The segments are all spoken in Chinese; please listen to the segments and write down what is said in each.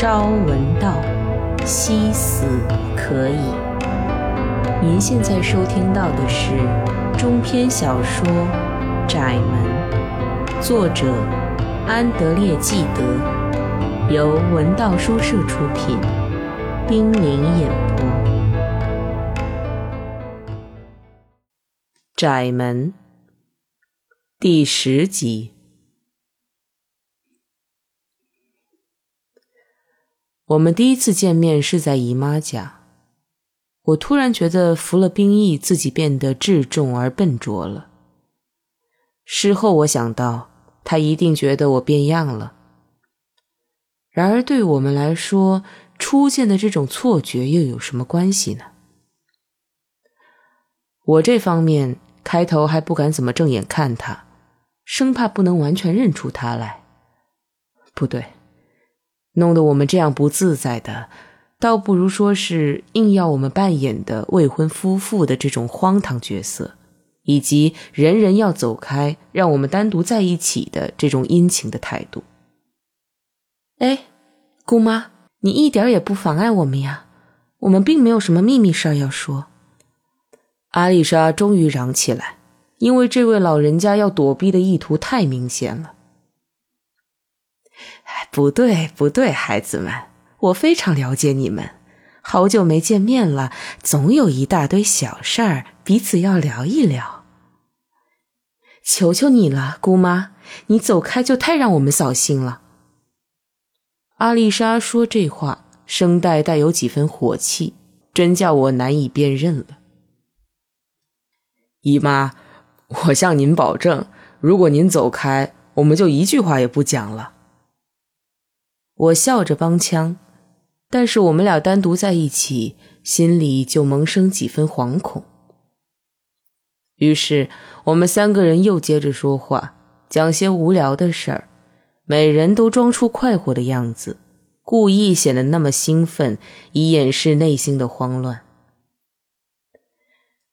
朝闻道，夕死可矣。您现在收听到的是中篇小说《窄门》，作者安德烈·纪德，由文道书社出品，冰凌演播。《窄门》第十集。我们第一次见面是在姨妈家，我突然觉得服了兵役，自己变得稚重而笨拙了。事后我想到，他一定觉得我变样了。然而对我们来说，初见的这种错觉又有什么关系呢？我这方面开头还不敢怎么正眼看他，生怕不能完全认出他来。不对。弄得我们这样不自在的，倒不如说是硬要我们扮演的未婚夫妇的这种荒唐角色，以及人人要走开，让我们单独在一起的这种殷勤的态度。哎，姑妈，你一点也不妨碍我们呀，我们并没有什么秘密事儿要说。阿丽莎终于嚷起来，因为这位老人家要躲避的意图太明显了。不对，不对，孩子们，我非常了解你们。好久没见面了，总有一大堆小事儿，彼此要聊一聊。求求你了，姑妈，你走开就太让我们扫兴了。阿丽莎说这话，声带带有几分火气，真叫我难以辨认了。姨妈，我向您保证，如果您走开，我们就一句话也不讲了。我笑着帮腔，但是我们俩单独在一起，心里就萌生几分惶恐。于是我们三个人又接着说话，讲些无聊的事儿，每人都装出快活的样子，故意显得那么兴奋，以掩饰内心的慌乱。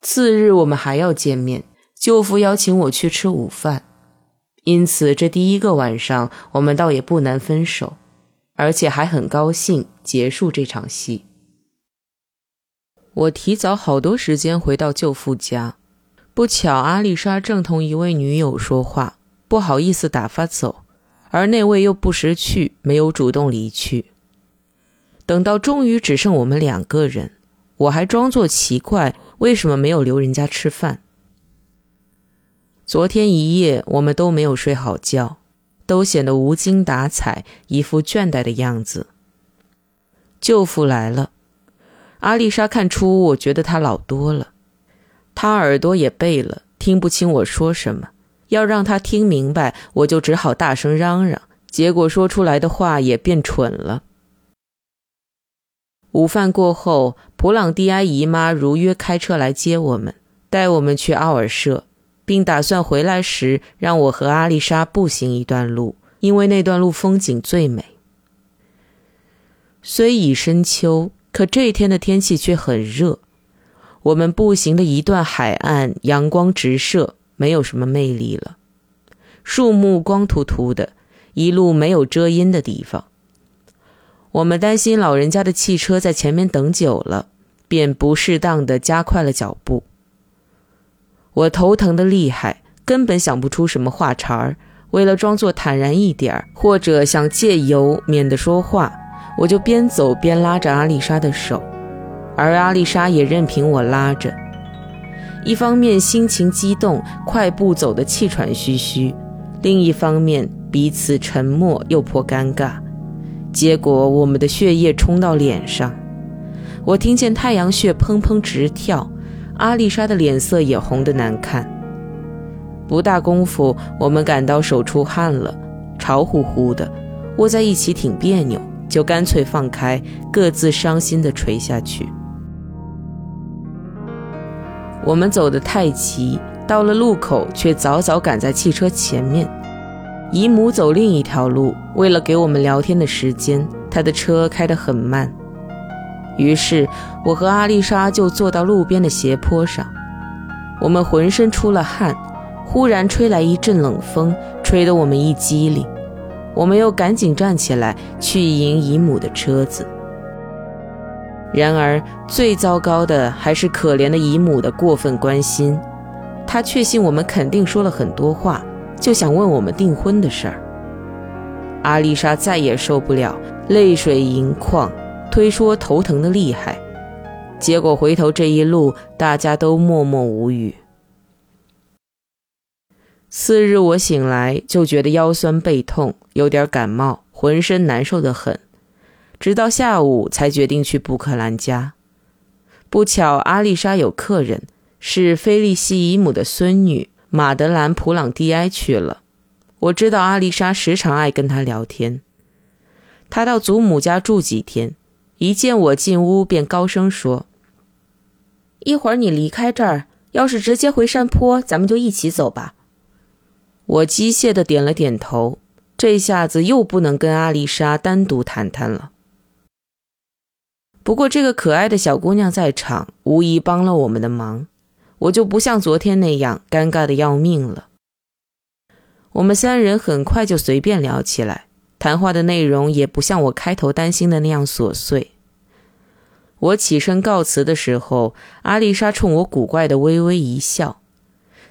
次日我们还要见面，舅父邀请我去吃午饭，因此这第一个晚上我们倒也不难分手。而且还很高兴结束这场戏。我提早好多时间回到舅父家，不巧阿丽莎正同一位女友说话，不好意思打发走，而那位又不识趣，没有主动离去。等到终于只剩我们两个人，我还装作奇怪，为什么没有留人家吃饭？昨天一夜我们都没有睡好觉。都显得无精打采，一副倦怠的样子。舅父来了，阿丽莎看出我觉得他老多了，他耳朵也背了，听不清我说什么。要让他听明白，我就只好大声嚷嚷，结果说出来的话也变蠢了。午饭过后，普朗蒂埃姨妈如约开车来接我们，带我们去奥尔舍。并打算回来时让我和阿丽莎步行一段路，因为那段路风景最美。虽已深秋，可这天的天气却很热。我们步行的一段海岸，阳光直射，没有什么魅力了。树木光秃秃的，一路没有遮阴的地方。我们担心老人家的汽车在前面等久了，便不适当的加快了脚步。我头疼的厉害，根本想不出什么话茬儿。为了装作坦然一点儿，或者想借由免得说话，我就边走边拉着阿丽莎的手，而阿丽莎也任凭我拉着。一方面心情激动，快步走得气喘吁吁；另一方面彼此沉默又颇尴尬。结果我们的血液冲到脸上，我听见太阳穴砰砰直跳。阿丽莎的脸色也红得难看。不大功夫，我们感到手出汗了，潮乎乎的，握在一起挺别扭，就干脆放开，各自伤心地垂下去。我们走得太急，到了路口却早早赶在汽车前面。姨母走另一条路，为了给我们聊天的时间，她的车开得很慢。于是，我和阿丽莎就坐到路边的斜坡上。我们浑身出了汗，忽然吹来一阵冷风，吹得我们一激灵。我们又赶紧站起来去迎姨母的车子。然而，最糟糕的还是可怜的姨母的过分关心。她确信我们肯定说了很多话，就想问我们订婚的事儿。阿丽莎再也受不了，泪水盈眶，推说头疼的厉害。结果回头这一路，大家都默默无语。次日我醒来就觉得腰酸背痛，有点感冒，浑身难受的很。直到下午才决定去布克兰家。不巧，阿丽莎有客人，是菲利西姨母的孙女马德兰·普朗蒂埃去了。我知道阿丽莎时常爱跟他聊天。他到祖母家住几天，一见我进屋便高声说：“一会儿你离开这儿，要是直接回山坡，咱们就一起走吧。”我机械的点了点头。这下子又不能跟阿丽莎单独谈谈了。不过，这个可爱的小姑娘在场，无疑帮了我们的忙。我就不像昨天那样尴尬的要命了。我们三人很快就随便聊起来，谈话的内容也不像我开头担心的那样琐碎。我起身告辞的时候，阿丽莎冲我古怪的微微一笑，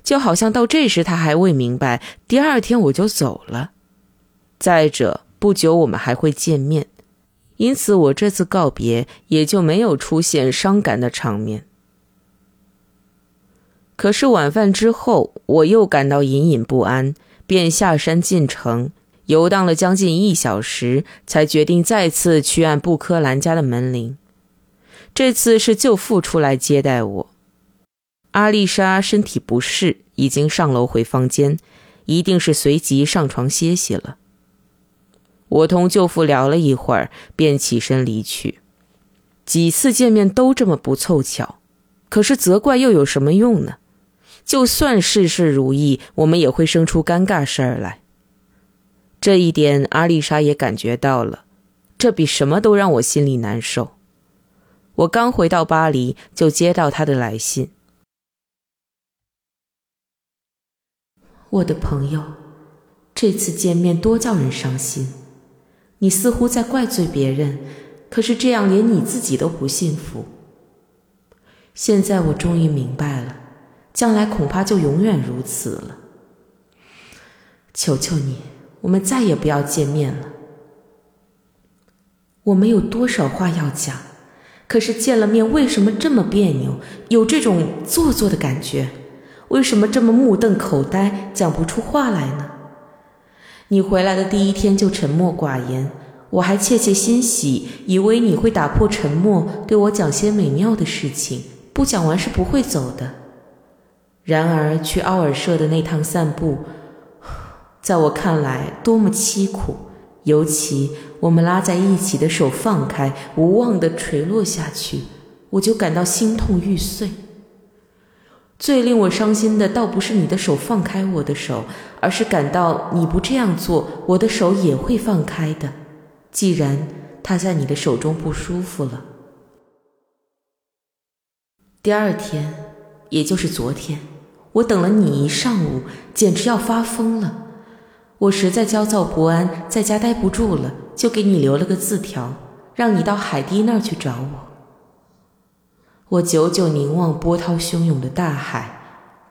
就好像到这时她还未明白，第二天我就走了。再者，不久我们还会见面。因此，我这次告别也就没有出现伤感的场面。可是晚饭之后，我又感到隐隐不安，便下山进城，游荡了将近一小时，才决定再次去按布科兰家的门铃。这次是舅父出来接待我。阿丽莎身体不适，已经上楼回房间，一定是随即上床歇息了。我同舅父聊了一会儿，便起身离去。几次见面都这么不凑巧，可是责怪又有什么用呢？就算事事如意，我们也会生出尴尬事儿来。这一点阿丽莎也感觉到了，这比什么都让我心里难受。我刚回到巴黎，就接到她的来信。我的朋友，这次见面多叫人伤心。你似乎在怪罪别人，可是这样连你自己都不幸福。现在我终于明白了，将来恐怕就永远如此了。求求你，我们再也不要见面了。我们有多少话要讲，可是见了面为什么这么别扭，有这种做作的感觉？为什么这么目瞪口呆，讲不出话来呢？你回来的第一天就沉默寡言，我还窃窃欣喜，以为你会打破沉默，对我讲些美妙的事情。不讲完是不会走的。然而去奥尔舍的那趟散步，在我看来多么凄苦，尤其我们拉在一起的手放开，无望地垂落下去，我就感到心痛欲碎。最令我伤心的，倒不是你的手放开我的手，而是感到你不这样做，我的手也会放开的。既然他在你的手中不舒服了。第二天，也就是昨天，我等了你一上午，简直要发疯了。我实在焦躁不安，在家待不住了，就给你留了个字条，让你到海堤那儿去找我。我久久凝望波涛汹涌的大海，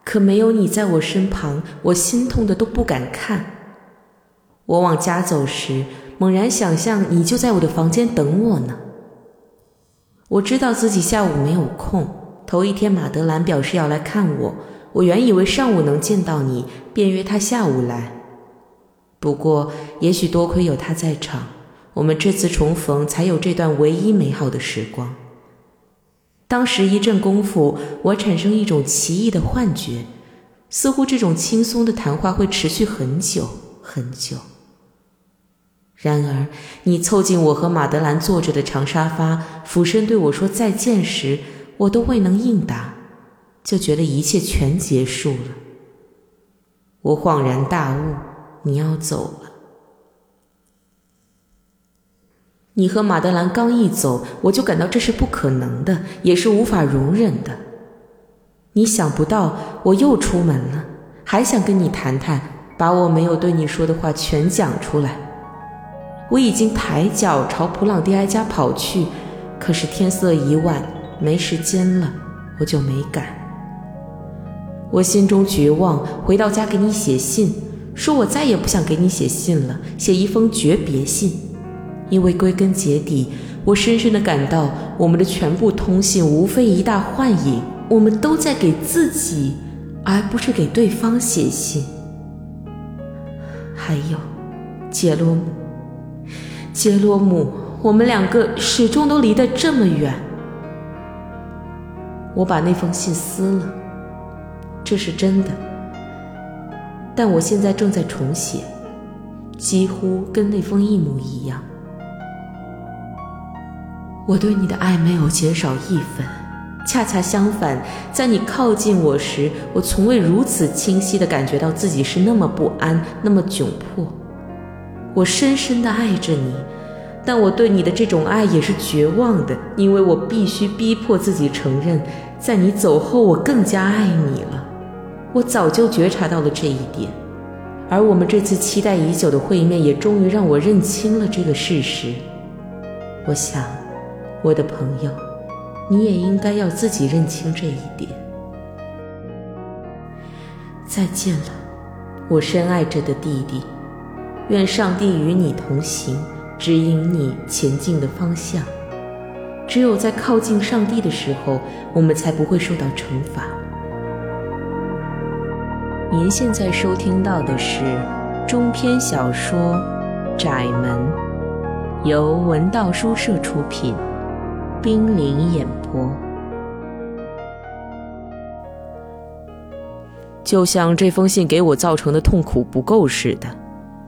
可没有你在我身旁，我心痛的都不敢看。我往家走时，猛然想象你就在我的房间等我呢。我知道自己下午没有空，头一天马德兰表示要来看我，我原以为上午能见到你，便约他下午来。不过，也许多亏有他在场，我们这次重逢才有这段唯一美好的时光。当时一阵功夫，我产生一种奇异的幻觉，似乎这种轻松的谈话会持续很久很久。然而，你凑近我和马德兰坐着的长沙发，俯身对我说再见时，我都未能应答，就觉得一切全结束了。我恍然大悟，你要走了。你和马德兰刚一走，我就感到这是不可能的，也是无法容忍的。你想不到，我又出门了，还想跟你谈谈，把我没有对你说的话全讲出来。我已经抬脚朝普朗蒂埃家跑去，可是天色已晚，没时间了，我就没敢。我心中绝望，回到家给你写信，说我再也不想给你写信了，写一封诀别信，因为归根结底，我深深的感到，我们的全部通信无非一大幻影，我们都在给自己，而不是给对方写信。还有，杰罗姆。杰罗姆，我们两个始终都离得这么远。我把那封信撕了，这是真的。但我现在正在重写，几乎跟那封一模一样。我对你的爱没有减少一分，恰恰相反，在你靠近我时，我从未如此清晰地感觉到自己是那么不安，那么窘迫。我深深地爱着你，但我对你的这种爱也是绝望的，因为我必须逼迫自己承认，在你走后，我更加爱你了。我早就觉察到了这一点，而我们这次期待已久的会面也终于让我认清了这个事实。我想，我的朋友，你也应该要自己认清这一点。再见了，我深爱着的弟弟。愿上帝与你同行，指引你前进的方向。只有在靠近上帝的时候，我们才不会受到惩罚。您现在收听到的是中篇小说《窄门》，由文道书社出品，冰凌演播。就像这封信给我造成的痛苦不够似的。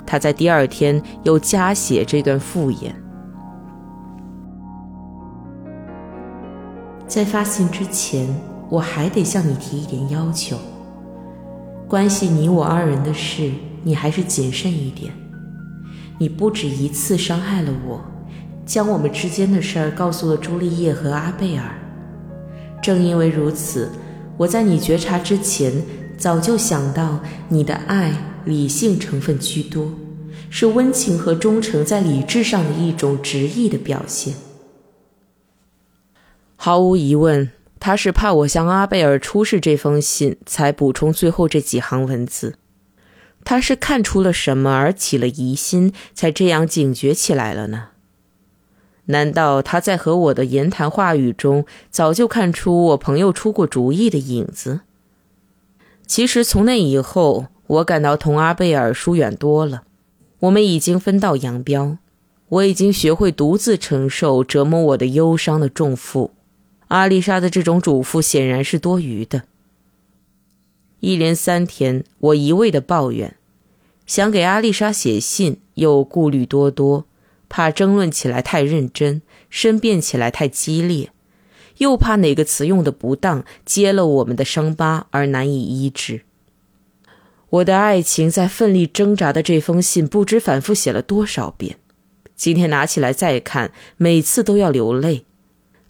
他在第二天又加写这段复言。在发信之前，我还得向你提一点要求。关系你我二人的事，你还是谨慎一点。你不止一次伤害了我，将我们之间的事儿告诉了朱丽叶和阿贝尔。正因为如此，我在你觉察之前，早就想到你的爱。理性成分居多，是温情和忠诚在理智上的一种直译的表现。毫无疑问，他是怕我向阿贝尔出示这封信，才补充最后这几行文字。他是看出了什么而起了疑心，才这样警觉起来了呢？难道他在和我的言谈话语中，早就看出我朋友出过主意的影子？其实从那以后。我感到同阿贝尔疏远多了，我们已经分道扬镳。我已经学会独自承受折磨我的忧伤的重负，阿丽莎的这种嘱咐显然是多余的。一连三天，我一味的抱怨，想给阿丽莎写信，又顾虑多多，怕争论起来太认真，申辩起来太激烈，又怕哪个词用的不当，揭了我们的伤疤而难以医治。我的爱情在奋力挣扎的这封信，不知反复写了多少遍。今天拿起来再看，每次都要流泪，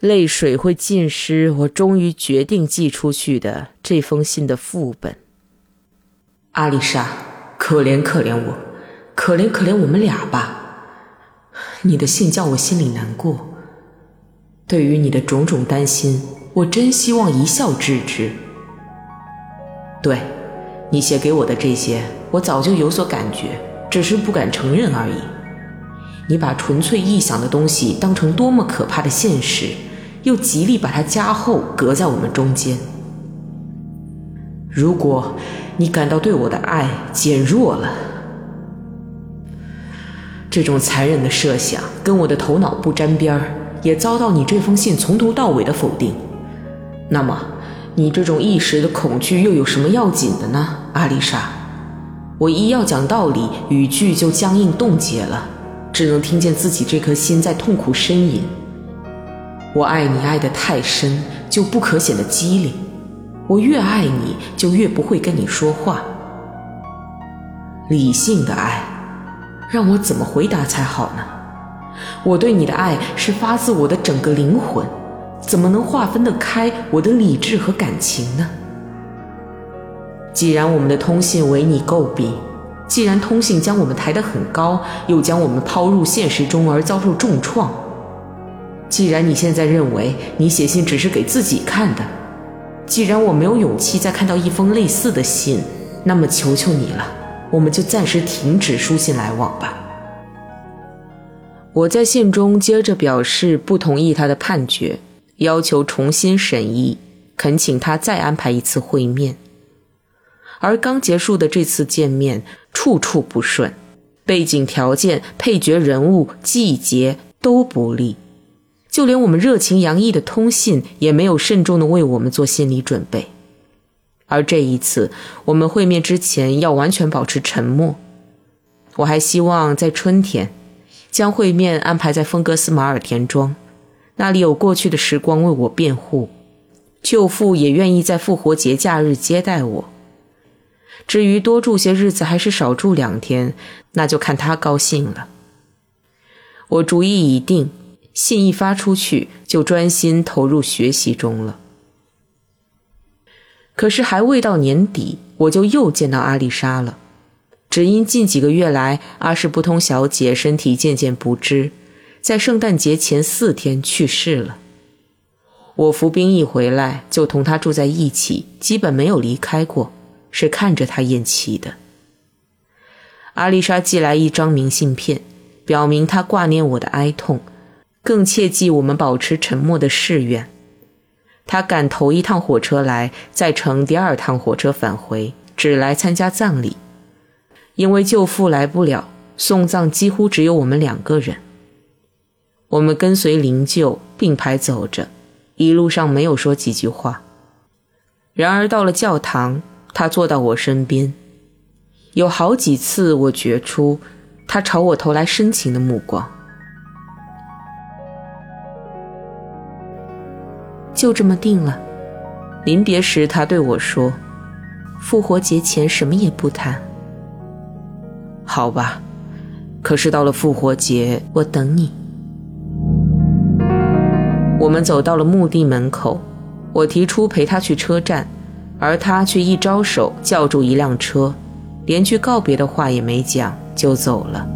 泪水会浸湿我终于决定寄出去的这封信的副本。阿丽莎，可怜可怜我，可怜可怜我们俩吧。你的信叫我心里难过。对于你的种种担心，我真希望一笑置之。对。你写给我的这些，我早就有所感觉，只是不敢承认而已。你把纯粹臆想的东西当成多么可怕的现实，又极力把它加厚，隔在我们中间。如果你感到对我的爱减弱了，这种残忍的设想跟我的头脑不沾边儿，也遭到你这封信从头到尾的否定，那么。你这种一时的恐惧又有什么要紧的呢，阿丽莎？我一要讲道理，语句就僵硬冻结了，只能听见自己这颗心在痛苦呻吟。我爱你爱得太深，就不可显得机灵；我越爱你，就越不会跟你说话。理性的爱，让我怎么回答才好呢？我对你的爱是发自我的整个灵魂。怎么能划分得开我的理智和感情呢？既然我们的通信为你诟病，既然通信将我们抬得很高，又将我们抛入现实中而遭受重创，既然你现在认为你写信只是给自己看的，既然我没有勇气再看到一封类似的信，那么求求你了，我们就暂时停止书信来往吧。我在信中接着表示不同意他的判决，要求重新审议，恳请他再安排一次会面。而刚结束的这次见面，处处不顺，背景条件、配角人物、季节都不利，就连我们热情洋溢的通信也没有慎重地为我们做心理准备。而这一次，我们会面之前要完全保持沉默。我还希望在春天，将会面安排在风格斯马尔田庄，那里有过去的时光为我辩护，舅父也愿意在复活节假日接待我。至于多住些日子还是少住两天，那就看他高兴了。我主意已定，信一发出去，就专心投入学习中了。可是还未到年底，我就又见到阿丽莎了。只因近几个月来，阿什布通小姐身体渐渐不支，在圣诞节前四天去世了。我服兵役回来，就同她住在一起，基本没有离开过。是看着她咽气的。阿丽莎寄来一张明信片，表明她挂念我的哀痛，更切记我们保持沉默的誓愿。他赶头一趟火车来，再乘第二趟火车返回，只来参加葬礼。因为舅父来不了，送葬几乎只有我们两个人。我们跟随灵柩并排走着，一路上没有说几句话。然而到了教堂。他坐到我身边，有好几次我觉出他朝我投来深情的目光。就这么定了。临别时，他对我说：“复活节前什么也不谈。”好吧，可是到了复活节，我等你。我们走到了墓地门口，我提出陪他去车站。而他却一招手叫住一辆车，连句告别的话也没讲就走了。